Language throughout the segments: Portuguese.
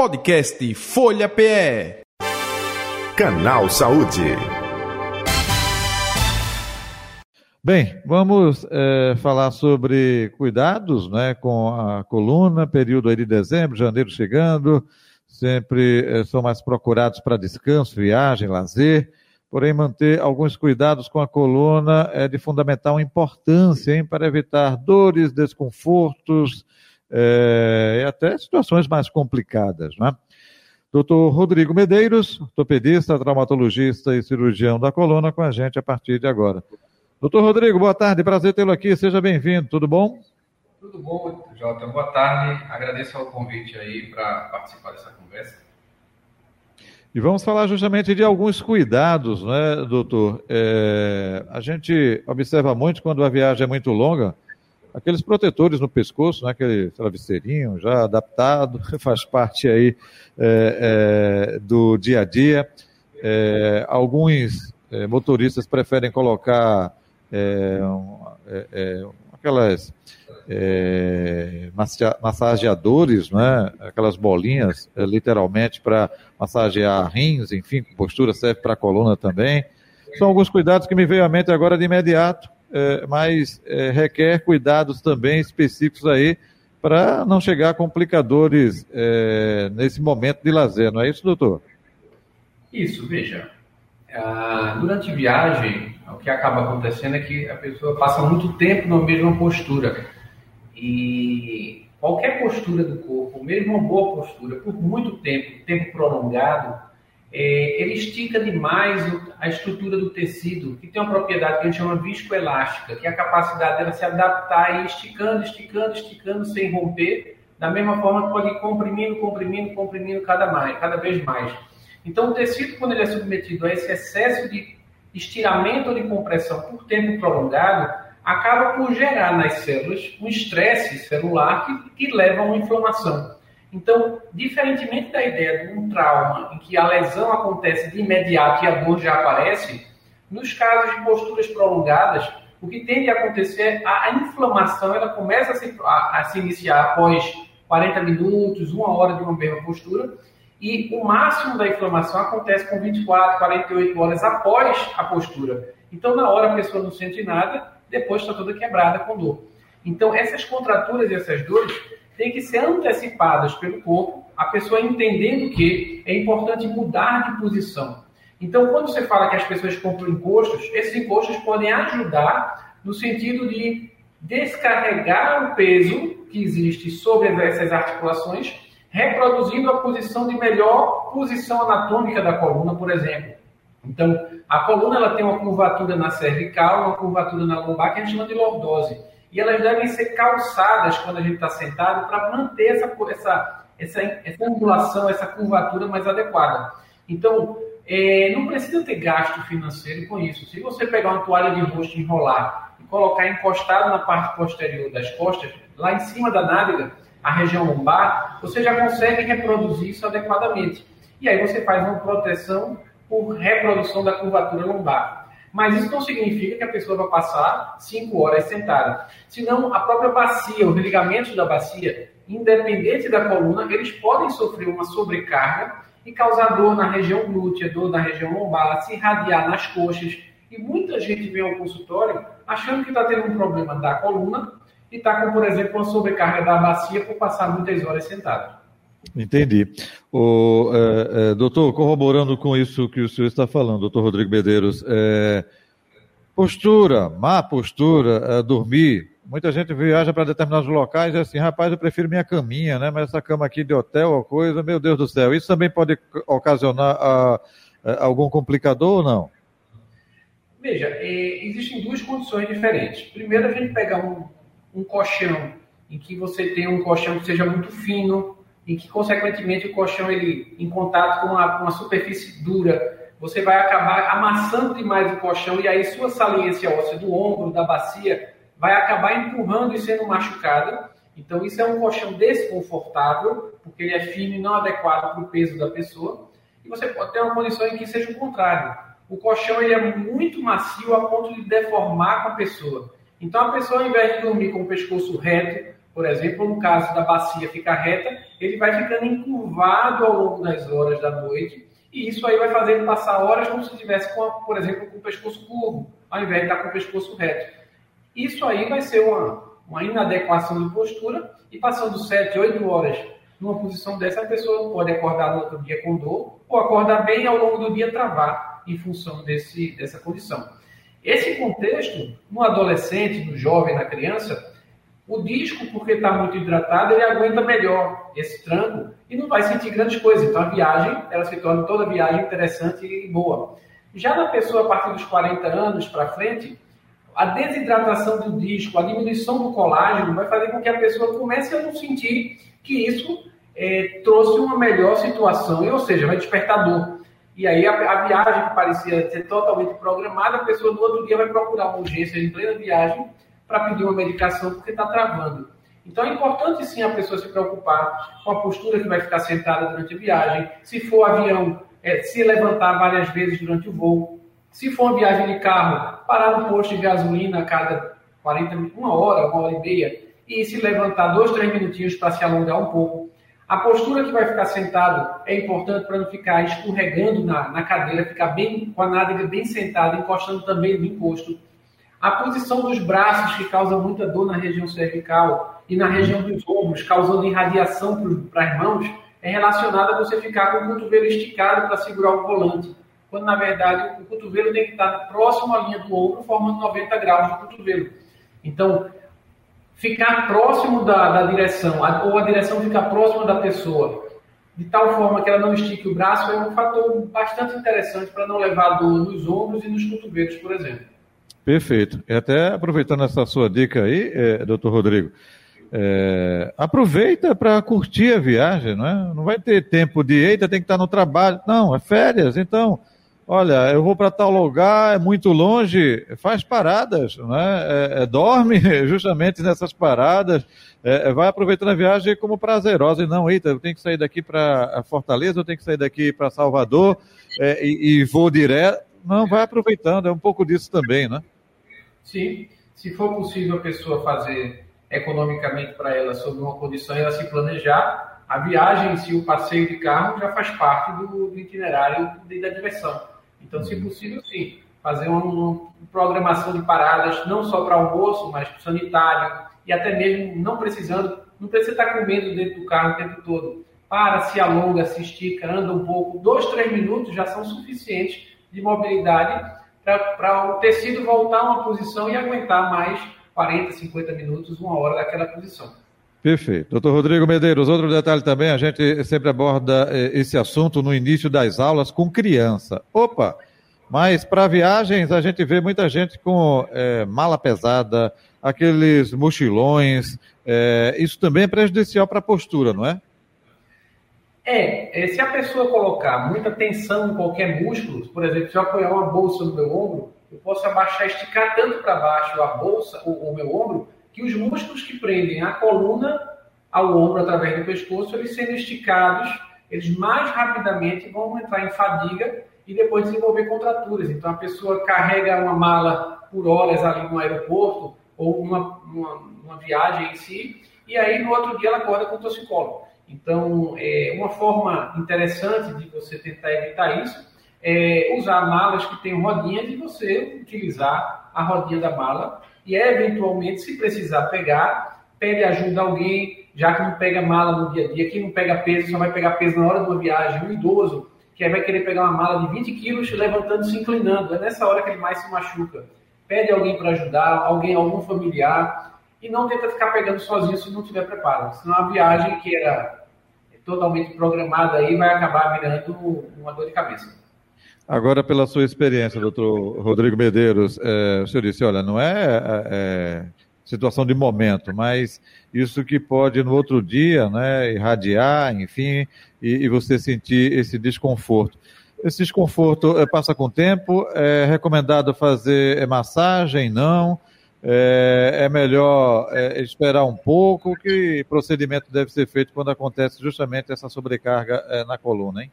Podcast Folha PE. Canal Saúde. Bem, vamos é, falar sobre cuidados né, com a coluna, período aí de dezembro, janeiro chegando, sempre é, são mais procurados para descanso, viagem, lazer, porém manter alguns cuidados com a coluna é de fundamental importância hein, para evitar dores, desconfortos, é, e até situações mais complicadas. Né? Doutor Rodrigo Medeiros, ortopedista, traumatologista e cirurgião da coluna, com a gente a partir de agora. Doutor Rodrigo, boa tarde, prazer tê-lo aqui, seja bem-vindo, tudo bom? Tudo bom, Jota, boa tarde, agradeço o convite aí para participar dessa conversa. E vamos falar justamente de alguns cuidados, né, doutor? É, a gente observa muito quando a viagem é muito longa, aqueles protetores no pescoço, né, aquele travesseirinho já adaptado, faz parte aí é, é, do dia a dia. É, alguns é, motoristas preferem colocar é, é, aquelas massageadores, né, aquelas bolinhas, literalmente, para massagear rins, enfim, postura serve para coluna também. São alguns cuidados que me veio à mente agora de imediato é, mas é, requer cuidados também específicos aí para não chegar a complicadores é, nesse momento de lazer, não é isso, doutor? Isso, veja. Ah, durante viagem, o que acaba acontecendo é que a pessoa passa muito tempo na mesma postura. E qualquer postura do corpo, mesmo uma boa postura, por muito tempo, tempo prolongado, é, ele estica demais a estrutura do tecido, que tem uma propriedade que a gente chama viscoelástica, que é a capacidade dela se adaptar e esticando, esticando, esticando, sem romper, da mesma forma que pode ir comprimindo, comprimindo, comprimindo cada, mais, cada vez mais. Então, o tecido, quando ele é submetido a esse excesso de estiramento ou de compressão por tempo prolongado, acaba por gerar nas células um estresse celular que, que leva a uma inflamação. Então, diferentemente da ideia de um trauma em que a lesão acontece de imediato e a dor já aparece, nos casos de posturas prolongadas, o que tende a acontecer é a inflamação, ela começa a se, a, a se iniciar após 40 minutos, uma hora de uma mesma postura, e o máximo da inflamação acontece com 24, 48 horas após a postura. Então, na hora a pessoa não sente nada, depois está toda quebrada com dor. Então, essas contraturas e essas dores têm que ser antecipadas pelo corpo, a pessoa entendendo que é importante mudar de posição. Então, quando você fala que as pessoas compram encostos, esses encostos podem ajudar no sentido de descarregar o peso que existe sobre essas articulações, reproduzindo a posição de melhor posição anatômica da coluna, por exemplo. Então, a coluna ela tem uma curvatura na cervical, uma curvatura na lombar que a gente chama de lordose e elas devem ser calçadas quando a gente está sentado para manter essa, essa, essa, essa angulação, essa curvatura mais adequada. Então, é, não precisa ter gasto financeiro com isso. Se você pegar uma toalha de rosto enrolar e colocar encostado na parte posterior das costas, lá em cima da nádega, a região lombar, você já consegue reproduzir isso adequadamente. E aí você faz uma proteção por reprodução da curvatura lombar. Mas isso não significa que a pessoa vai passar cinco horas sentada. Senão, a própria bacia, os ligamentos da bacia, independente da coluna, eles podem sofrer uma sobrecarga e causar dor na região glútea, dor na região lombar, se irradiar nas coxas. E muita gente vem ao consultório achando que está tendo um problema da coluna e está com, por exemplo, uma sobrecarga da bacia por passar muitas horas sentado. Entendi. O, é, é, doutor, corroborando com isso que o senhor está falando, doutor Rodrigo Medeiros, é, postura, má postura, é, dormir. Muita gente viaja para determinados locais e assim, rapaz, eu prefiro minha caminha, né? Mas essa cama aqui de hotel ou coisa, meu Deus do céu. Isso também pode ocasionar a, a, algum complicador ou não? Veja, é, existem duas condições diferentes. Primeiro, a gente pegar um, um colchão em que você tem um colchão que seja muito fino, e que, consequentemente, o colchão, ele, em contato com uma, uma superfície dura, você vai acabar amassando demais o colchão e aí sua saliência óssea do ombro, da bacia, vai acabar empurrando e sendo machucada. Então, isso é um colchão desconfortável, porque ele é fino e não adequado para o peso da pessoa. E você pode ter uma condição em que seja o contrário. O colchão ele é muito macio a ponto de deformar com a pessoa. Então, a pessoa, ao invés de dormir com o pescoço reto, por exemplo, no caso da bacia ficar reta, ele vai ficando encurvado ao longo das horas da noite, e isso aí vai fazer ele passar horas como se estivesse, com, por exemplo, com o pescoço curvo, ao invés de estar com o pescoço reto. Isso aí vai ser uma, uma inadequação de postura, e passando 7, 8 horas numa posição dessa, a pessoa pode acordar no outro dia com dor, ou acordar bem ao longo do dia travar em função desse, dessa condição. Esse contexto, no adolescente, no jovem, na criança, o disco, porque está muito hidratado, ele aguenta melhor esse tranco e não vai sentir grandes coisas. Então a viagem, ela se torna toda viagem interessante e boa. Já na pessoa a partir dos 40 anos para frente, a desidratação do disco, a diminuição do colágeno vai fazer com que a pessoa comece a não sentir que isso é, trouxe uma melhor situação, ou seja, vai despertar dor. E aí a, a, viagem que parecia ser totalmente programada, a pessoa no outro dia vai procurar uma urgência em plena viagem para pedir uma medicação porque está travando. Então é importante sim a pessoa se preocupar com a postura que vai ficar sentada durante a viagem, se for avião, é, se levantar várias vezes durante o voo, se for uma viagem de carro, parar no posto de gasolina a cada 40 uma hora, uma hora e meia, e se levantar dois, três minutinhos para se alongar um pouco. A postura que vai ficar sentado é importante para não ficar escorregando na, na cadeira, ficar bem com a nádega bem sentada, encostando também no encosto. A posição dos braços, que causa muita dor na região cervical e na região dos ombros, causando irradiação para as mãos, é relacionada a você ficar com o cotovelo esticado para segurar o volante. Quando, na verdade, o cotovelo tem que estar próximo à linha do ombro, formando 90 graus do cotovelo. Então, ficar próximo da, da direção, ou a direção ficar próxima da pessoa, de tal forma que ela não estique o braço, é um fator bastante interessante para não levar dor nos ombros e nos cotovelos, por exemplo. Perfeito. E até aproveitando essa sua dica aí, é, doutor Rodrigo, é, aproveita para curtir a viagem, não é? Não vai ter tempo de, eita, tem que estar no trabalho. Não, é férias, então, olha, eu vou para tal lugar, é muito longe, faz paradas, né? É, é, dorme justamente nessas paradas, é, é, vai aproveitando a viagem como prazerosa, e não, eita, eu tenho que sair daqui para Fortaleza, eu tenho que sair daqui para Salvador, é, e, e vou direto, não, vai aproveitando, é um pouco disso também, né? Sim, se for possível a pessoa fazer economicamente para ela sob uma condição ela se planejar, a viagem em si, o passeio de carro já faz parte do, do itinerário da diversão. Então, se possível, sim, fazer uma, uma programação de paradas não só para almoço, mas sanitário e até mesmo não precisando, não precisa estar comendo dentro do carro o tempo todo. Para, se alonga, se estica, anda um pouco, dois, três minutos já são suficientes de mobilidade para o tecido voltar a uma posição e aguentar mais 40, 50 minutos, uma hora daquela posição. Perfeito. Doutor Rodrigo Medeiros, outro detalhe também, a gente sempre aborda eh, esse assunto no início das aulas com criança. Opa! Mas para viagens a gente vê muita gente com é, mala pesada, aqueles mochilões. É, isso também é prejudicial para a postura, não é? É, se a pessoa colocar muita tensão em qualquer músculo, por exemplo, se eu apoiar uma bolsa no meu ombro, eu posso abaixar, esticar tanto para baixo a bolsa, o, o meu ombro, que os músculos que prendem a coluna ao ombro através do pescoço, eles sendo esticados, eles mais rapidamente vão entrar em fadiga e depois desenvolver contraturas. Então a pessoa carrega uma mala por horas ali no aeroporto ou numa, viagem em si, e aí no outro dia ela acorda com torcicolo. Então, é, uma forma interessante de você tentar evitar isso é usar malas que têm rodinhas e você utilizar a rodinha da mala e eventualmente, se precisar pegar, pede ajuda a alguém, já que não pega mala no dia a dia, quem não pega peso só vai pegar peso na hora de uma viagem, um idoso que vai querer pegar uma mala de 20 quilos levantando se inclinando, é nessa hora que ele mais se machuca. Pede alguém para ajudar, alguém, algum familiar, e não tenta ficar pegando sozinho se não tiver preparo. Senão a viagem que era totalmente programada aí vai acabar virando uma dor de cabeça. Agora, pela sua experiência, doutor Rodrigo Medeiros, é, o senhor disse, olha, não é, é, é, situação de momento, mas isso que pode no outro dia, né, irradiar, enfim, e, e você sentir esse desconforto. Esse desconforto é, passa com o tempo, é recomendado fazer massagem, não? É, é melhor é, esperar um pouco. Que procedimento deve ser feito quando acontece justamente essa sobrecarga é, na coluna, hein?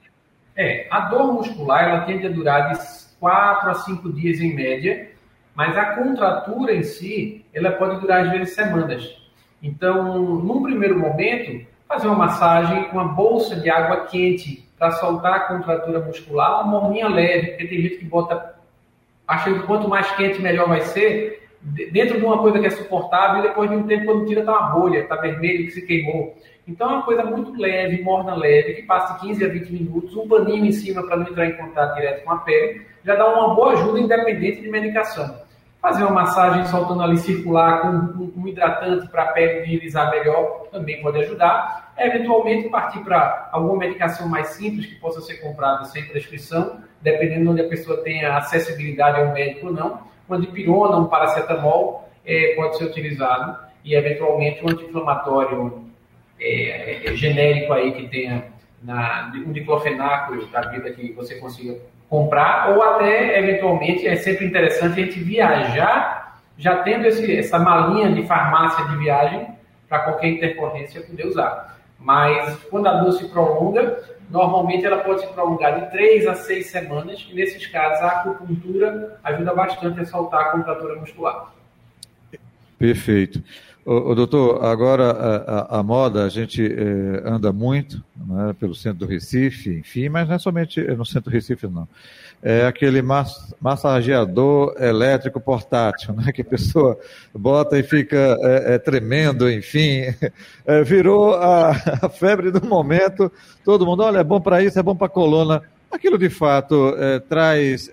É, a dor muscular ela tende a durar de 4 a 5 dias em média, mas a contratura em si, ela pode durar às vezes semanas. Então, num primeiro momento, fazer uma massagem com uma bolsa de água quente para soltar a contratura muscular, uma morninha leve, porque tem gente que bota achando que quanto mais quente melhor vai ser, dentro de uma coisa que é suportável, e depois de um tempo, quando tira, tá uma bolha, tá vermelho, que se queimou. Então é uma coisa muito leve, morna leve, que passa 15 a 20 minutos, um paninho em cima para não entrar em contato direto com a pele, já dá uma boa ajuda independente de medicação. Fazer uma massagem soltando ali circular com um hidratante para a pele deslizar melhor também pode ajudar. Eventualmente partir para alguma medicação mais simples que possa ser comprada sem prescrição, dependendo de onde a pessoa tenha acessibilidade ao médico ou não. Uma dipirona, um paracetamol é, pode ser utilizado e eventualmente um anti-inflamatório é, é, genérico aí que tenha na, um diclofenaco da vida que você consiga comprar, ou até, eventualmente, é sempre interessante a gente viajar já tendo esse, essa malinha de farmácia de viagem para qualquer intercorrência poder usar. Mas quando a dor se prolonga, normalmente ela pode se prolongar de 3 a 6 semanas, e nesses casos a acupuntura ajuda bastante a soltar a contratura muscular. Perfeito. Doutor, agora a, a, a, moda, a gente é, anda muito né, pelo centro do Recife, enfim, mas não é somente no centro do Recife, não. É aquele mass, massageador elétrico portátil, né, que a pessoa bota e fica é, é, tremendo, enfim. É, virou a, a, febre do momento. Todo mundo, olha, é bom para isso, é bom para a coluna. Aquilo de fato é, traz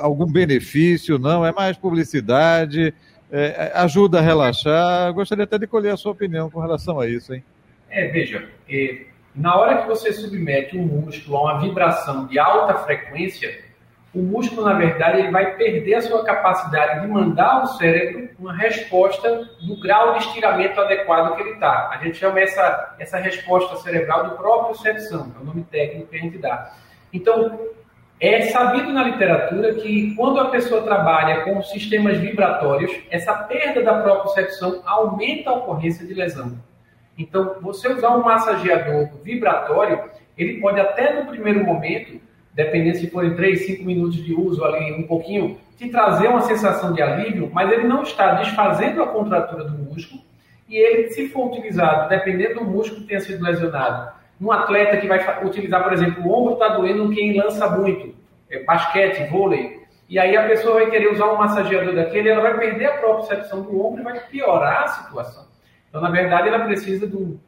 algum benefício, não? É mais publicidade? É, ajuda a relaxar. Gostaria até de colher a sua opinião com relação a isso, hein? É, veja, é, na hora que você submete um músculo a uma vibração de alta frequência, o músculo, na verdade, ele vai perder a sua capacidade de mandar ao cérebro uma resposta do grau de estiramento adequado que ele está. A gente chama essa, essa resposta cerebral de propriocepção, é o nome técnico que a gente dá. Então, é sabido na literatura que quando a pessoa trabalha com sistemas vibratórios, essa perda da propriocepção aumenta a ocorrência de lesão. Então, você usar um massageador vibratório, ele pode até no primeiro momento, dependendo se forem 3, 5 minutos de uso ali, um pouquinho, te trazer uma sensação de alívio, mas ele não está desfazendo a contratura do músculo e ele, se for utilizado, dependendo do músculo que tenha sido lesionado, um atleta que vai utilizar, por exemplo, o ombro está doendo quem lança muito, basquete, vôlei, e aí a pessoa vai querer usar um massageador daquele, ela vai perder a percepção do ombro e vai piorar a situação. Então, na verdade, ela precisa de um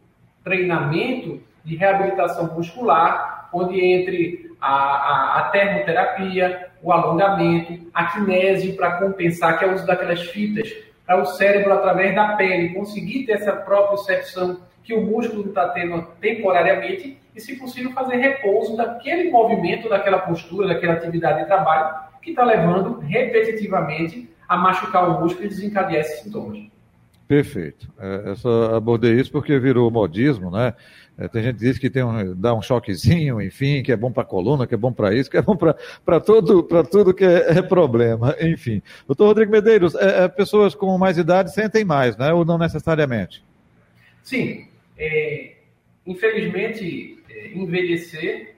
treinamento de reabilitação muscular, onde entre a, a, a termoterapia, o alongamento, a kinese para compensar, que é o uso daquelas fitas para o cérebro, através da pele, conseguir ter essa própria percepção que o músculo está tendo temporariamente e, se possível, fazer repouso daquele movimento, daquela postura, daquela atividade de trabalho que está levando repetitivamente a machucar o músculo e desencadear esses sintomas. Perfeito. É, eu só abordei isso porque virou modismo, né? É, tem gente que diz que tem um, dá um choquezinho, enfim, que é bom para a coluna, que é bom para isso, que é bom para tudo, tudo que é, é, problema, enfim. Doutor Rodrigo Medeiros, é, é, pessoas com mais idade sentem mais, né? Ou não necessariamente? Sim, é, infelizmente, é, envelhecer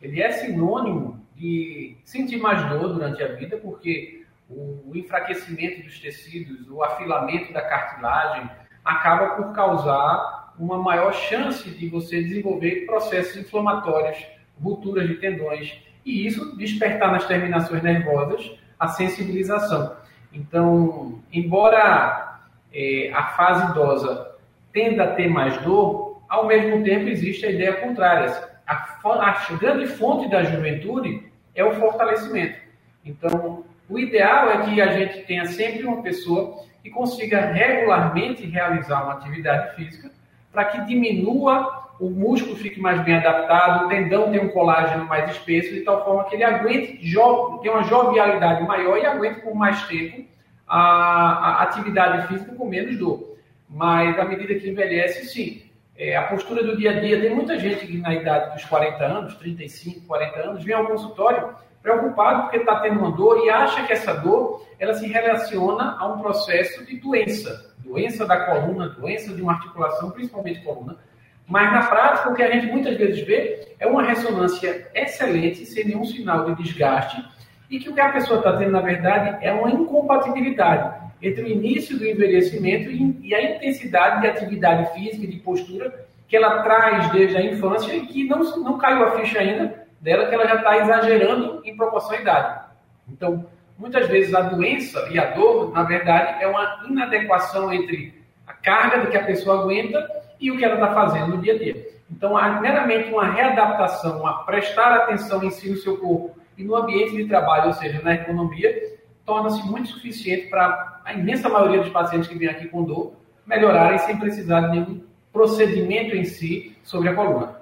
ele é sinônimo de sentir mais dor durante a vida, porque o enfraquecimento dos tecidos, o afilamento da cartilagem, acaba por causar uma maior chance de você desenvolver processos inflamatórios, rupturas de tendões, e isso despertar nas terminações nervosas a sensibilização. Então, embora é, a fase idosa tenda a ter mais dor, ao mesmo tempo existe a ideia contrária. A, a grande fonte da juventude é o fortalecimento. Então, o ideal é que a gente tenha sempre uma pessoa que consiga regularmente realizar uma atividade física para que diminua, o músculo fique mais bem adaptado, o tendão tenha um colágeno mais espesso, de tal forma que ele aguente, tenha uma jovialidade maior e aguente por mais tempo a, a atividade física com menos dor mas à medida que envelhece, sim. É, a postura do dia a dia, tem muita gente que na idade dos 40 anos, 35, 40 anos, vem ao consultório preocupado porque está tendo uma dor e acha que essa dor ela se relaciona a um processo de doença, doença da coluna, doença de uma articulação, principalmente coluna. Mas na prática, o que a gente muitas vezes vê é uma ressonância excelente, sem nenhum sinal de desgaste, e que o que a pessoa está tendo, na verdade, é uma incompatibilidade entre o início do envelhecimento e a intensidade de atividade física e de postura que ela traz desde a infância e que não, não caiu a ficha ainda dela, que ela já está exagerando em proporção à idade. Então, muitas vezes a doença e a dor, na verdade, é uma inadequação entre a carga do que a pessoa aguenta e o que ela está fazendo no dia a dia. Então, há meramente uma readaptação, a prestar atenção em si no seu corpo e no ambiente de trabalho, ou seja, na economia, torna-se muito suficiente para a imensa maioria dos pacientes que vêm aqui com dor melhorarem sem precisar de nenhum procedimento em si sobre a coluna.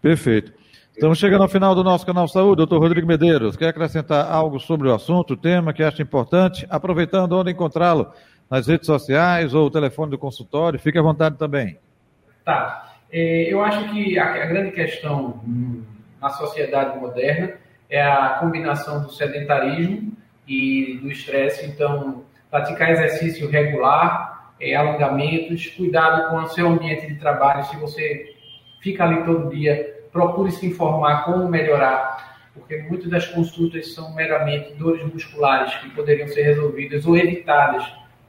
Perfeito. Estamos chegando ao final do nosso canal Saúde. Doutor Rodrigo Medeiros, quer acrescentar algo sobre o assunto, o tema que acha importante? Aproveitando onde encontrá-lo, nas redes sociais ou o telefone do consultório, fique à vontade também. Tá. É, eu acho que a, a grande questão na sociedade moderna é a combinação do sedentarismo e do estresse. Então, praticar exercício regular, é, alongamentos, cuidado com o seu ambiente de trabalho. Se você fica ali todo dia, procure se informar como melhorar, porque muitas das consultas são meramente dores musculares que poderiam ser resolvidas ou evitadas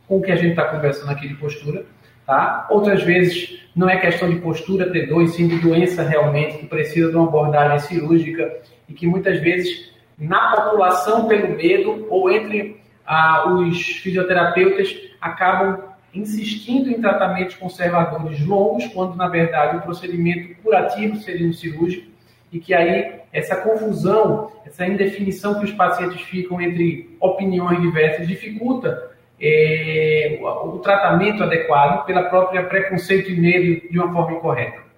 com o que a gente está conversando aqui de postura. Tá? Outras vezes não é questão de postura ter dor, sim de doença realmente que precisa de uma abordagem cirúrgica e que muitas vezes na população pelo medo ou entre ah, os fisioterapeutas acabam insistindo em tratamentos conservadores longos, quando na verdade o procedimento curativo seria um cirúrgico, e que aí essa confusão, essa indefinição que os pacientes ficam entre opiniões diversas dificulta é, o, o tratamento adequado pela própria preconceito e medo de uma forma incorreta.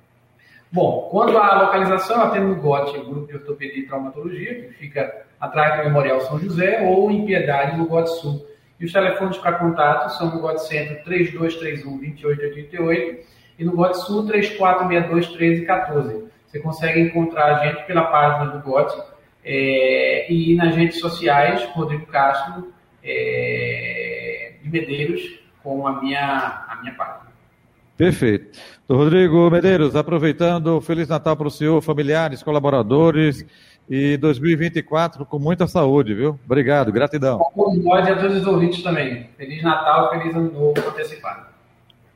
Bom, quando a localização, eu atendo no GOT, o Grupo de Ortopedia e Traumatologia, que fica atrás do Memorial São José, ou em Piedade, no GOT Sul. E os telefones para contato são no GOT Centro 3231-2888 e no GOT Sul 3462-1314. Você consegue encontrar a gente pela página do GOT é, e nas redes sociais, Rodrigo Castro é, de Medeiros, com a minha, a minha página. Perfeito. Rodrigo Medeiros, aproveitando, Feliz Natal para o senhor, familiares, colaboradores e 2024 com muita saúde, viu? Obrigado, gratidão. Bom nós e a todos os ouvintes também. Feliz Natal, feliz ano novo antecipado.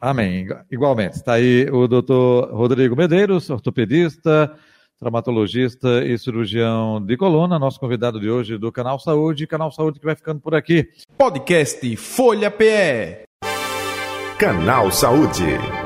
Amém. Igualmente. Está aí o doutor Rodrigo Medeiros, ortopedista, traumatologista e cirurgião de coluna, nosso convidado de hoje do Canal Saúde, Canal Saúde que vai ficando por aqui. Podcast Folha PE. Canal Saúde.